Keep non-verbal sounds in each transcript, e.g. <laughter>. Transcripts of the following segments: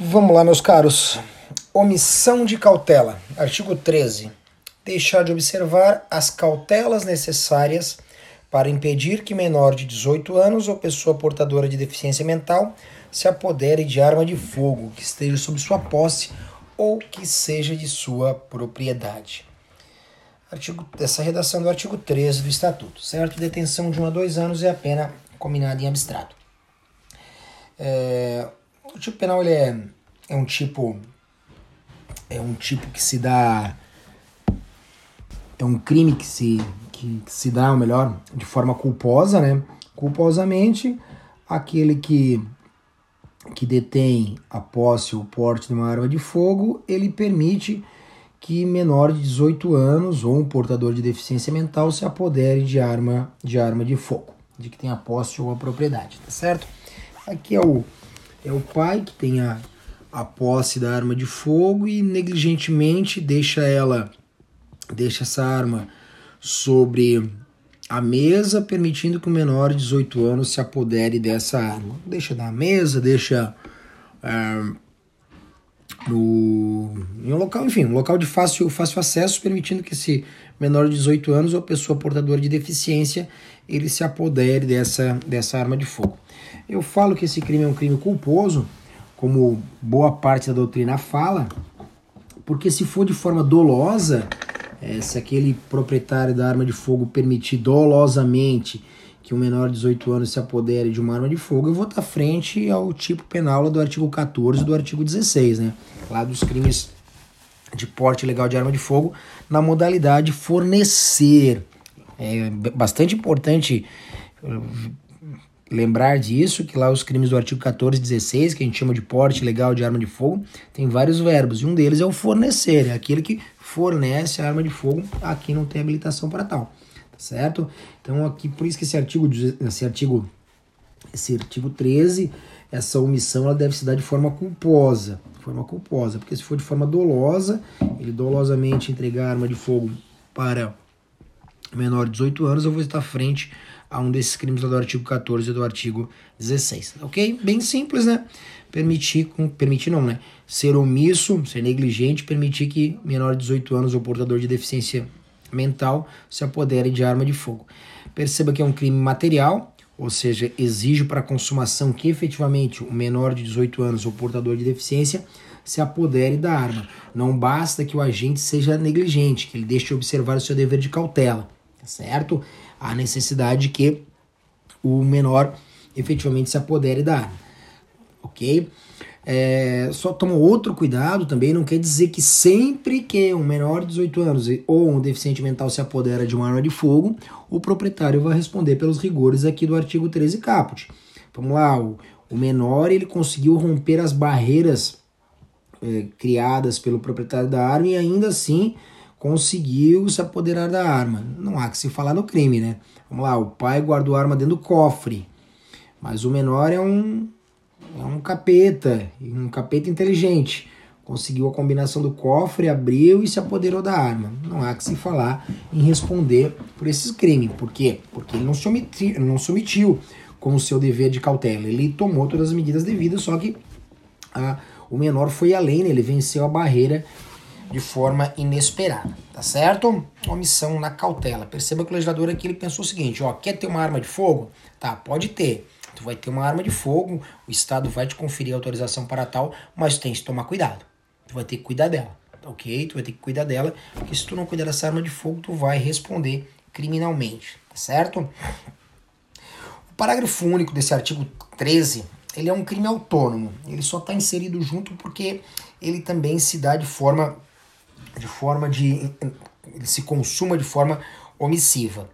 Vamos lá, meus caros. Omissão de cautela. Artigo 13. Deixar de observar as cautelas necessárias para impedir que menor de 18 anos ou pessoa portadora de deficiência mental se apodere de arma de fogo que esteja sob sua posse ou que seja de sua propriedade. Artigo, essa redação do artigo 13 do Estatuto, certo? Detenção de 1 a 2 anos é a pena combinada em abstrato. É, o tipo penal ele é, é um tipo é um tipo que se dá é um crime que se que, que se dá, ou melhor, de forma culposa, né? Culposamente, aquele que que detém a posse ou porte de uma arma de fogo, ele permite que menor de 18 anos ou um portador de deficiência mental se apodere de arma de arma de fogo, de que tenha posse ou a propriedade, tá certo? Aqui é o é o pai que tem a, a posse da arma de fogo e negligentemente deixa ela, deixa essa arma sobre a mesa, permitindo que o menor de 18 anos se apodere dessa arma. Deixa na mesa, deixa é, no, em um local, enfim, um local de fácil, fácil acesso, permitindo que esse menor de 18 anos ou pessoa portadora de deficiência ele se apodere dessa, dessa arma de fogo. Eu falo que esse crime é um crime culposo, como boa parte da doutrina fala, porque se for de forma dolosa, é, se aquele proprietário da arma de fogo permitir dolosamente que um menor de 18 anos se apodere de uma arma de fogo, eu vou estar frente ao tipo penal do artigo 14 do artigo 16, né? Lá dos crimes de porte legal de arma de fogo, na modalidade fornecer. É bastante importante lembrar disso, que lá os crimes do artigo 14 e 16, que a gente chama de porte legal de arma de fogo, tem vários verbos, e um deles é o fornecer, é aquele que fornece a arma de fogo, aqui não tem habilitação para tal, tá certo? Então aqui, por isso que esse artigo, esse artigo, esse artigo 13, essa omissão ela deve se dar de forma culposa, forma culposa, porque se for de forma dolosa, ele dolosamente entregar arma de fogo para menor de 18 anos, eu vou estar frente a um desses crimes do artigo 14 e do artigo 16, ok? Bem simples, né? Permitir, com, permitir não, né? Ser omisso, ser negligente, permitir que menor de 18 anos ou portador de deficiência mental se apodere de arma de fogo. Perceba que é um crime material, ou seja, exige para consumação que efetivamente o menor de 18 anos ou portador de deficiência se apodere da arma. Não basta que o agente seja negligente, que ele deixe de observar o seu dever de cautela, tá certo? a necessidade que o menor efetivamente se apodere da arma, ok? É, só toma outro cuidado também, não quer dizer que sempre que um menor de 18 anos ou um deficiente mental se apodera de uma arma de fogo, o proprietário vai responder pelos rigores aqui do artigo 13 caput. Vamos lá, o, o menor ele conseguiu romper as barreiras é, criadas pelo proprietário da arma e ainda assim conseguiu se apoderar da arma. Não há que se falar no crime, né? Vamos lá, o pai guardou a arma dentro do cofre, mas o menor é um é um capeta, um capeta inteligente. Conseguiu a combinação do cofre, abriu e se apoderou da arma. Não há que se falar em responder por esses crimes. Por quê? Porque ele não se omitiu, não se omitiu com o seu dever de cautela. Ele tomou todas as medidas devidas, só que a, o menor foi além, né? ele venceu a barreira de forma inesperada, tá certo? Omissão na cautela. Perceba que o legislador aqui ele pensou o seguinte, ó, quer ter uma arma de fogo? Tá, pode ter. Tu vai ter uma arma de fogo, o Estado vai te conferir autorização para tal, mas tem que tomar cuidado. Tu vai ter que cuidar dela, tá ok? Tu vai ter que cuidar dela, porque se tu não cuidar dessa arma de fogo, tu vai responder criminalmente, tá certo? O parágrafo único desse artigo 13 ele é um crime autônomo. Ele só está inserido junto porque ele também se dá de forma de forma de. ele se consuma de forma omissiva.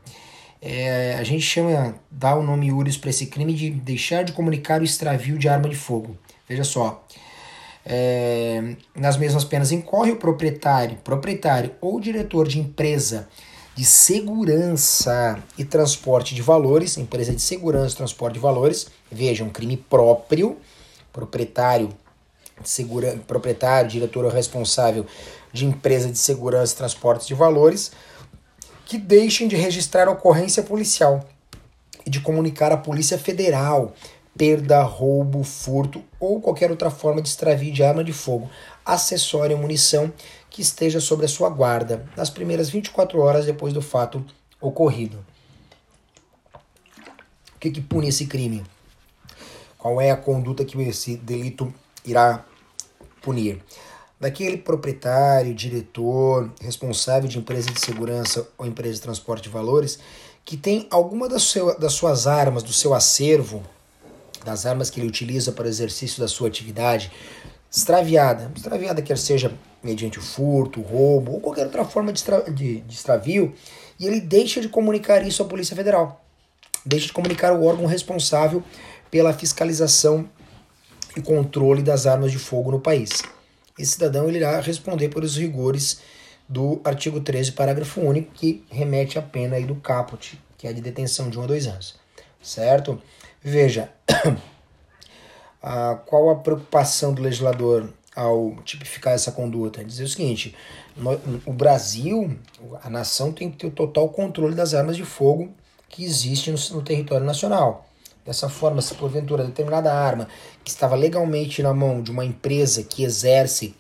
É, a gente chama, dá o nome URIS para esse crime de deixar de comunicar o extravio de arma de fogo. Veja só. É, nas mesmas penas incorre o proprietário, proprietário ou diretor de empresa de segurança e transporte de valores, empresa de segurança e transporte de valores, veja, um crime próprio, proprietário, segura, proprietário, diretor ou responsável de empresa de segurança e transportes de valores que deixem de registrar ocorrência policial e de comunicar à Polícia Federal perda, roubo, furto ou qualquer outra forma de extravio de arma de fogo, acessório ou munição que esteja sobre a sua guarda nas primeiras 24 horas depois do fato ocorrido. O que, que pune esse crime? Qual é a conduta que esse delito irá punir? Daquele proprietário, diretor, responsável de empresa de segurança ou empresa de transporte de valores que tem alguma das, seu, das suas armas, do seu acervo, das armas que ele utiliza para o exercício da sua atividade, extraviada. Extraviada quer seja mediante furto, roubo ou qualquer outra forma de, extra, de, de extravio, e ele deixa de comunicar isso à Polícia Federal. Deixa de comunicar o órgão responsável pela fiscalização e controle das armas de fogo no país. Esse cidadão ele irá responder pelos rigores do artigo 13, parágrafo único, que remete à pena aí do caput, que é de detenção de um a dois anos. Certo? Veja, <coughs> a, qual a preocupação do legislador ao tipificar essa conduta? Dizer o seguinte: no, o Brasil, a nação tem que ter o total controle das armas de fogo que existem no, no território nacional. Dessa forma, se porventura determinada arma que estava legalmente na mão de uma empresa que exerce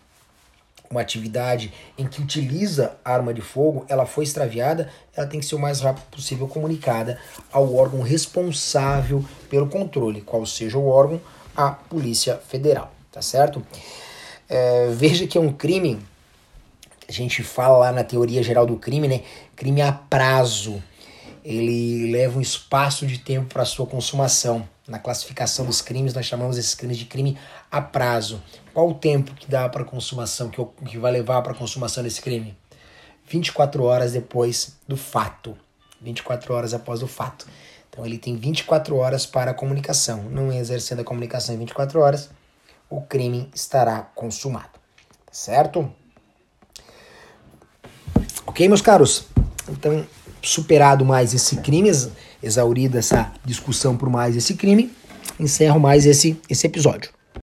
uma atividade em que utiliza arma de fogo, ela foi extraviada, ela tem que ser o mais rápido possível comunicada ao órgão responsável pelo controle, qual seja o órgão, a Polícia Federal, tá certo? É, veja que é um crime, a gente fala lá na teoria geral do crime, né? Crime a prazo ele leva um espaço de tempo para sua consumação. Na classificação dos crimes, nós chamamos esses crimes de crime a prazo. Qual o tempo que dá para consumação, que, que vai levar para consumação desse crime? 24 horas depois do fato. 24 horas após o fato. Então ele tem 24 horas para a comunicação. Não exercendo a comunicação em 24 horas, o crime estará consumado. Certo? Ok, meus caros? Então, superado mais esse crime, exaurida essa discussão por mais esse crime, encerro mais esse, esse episódio.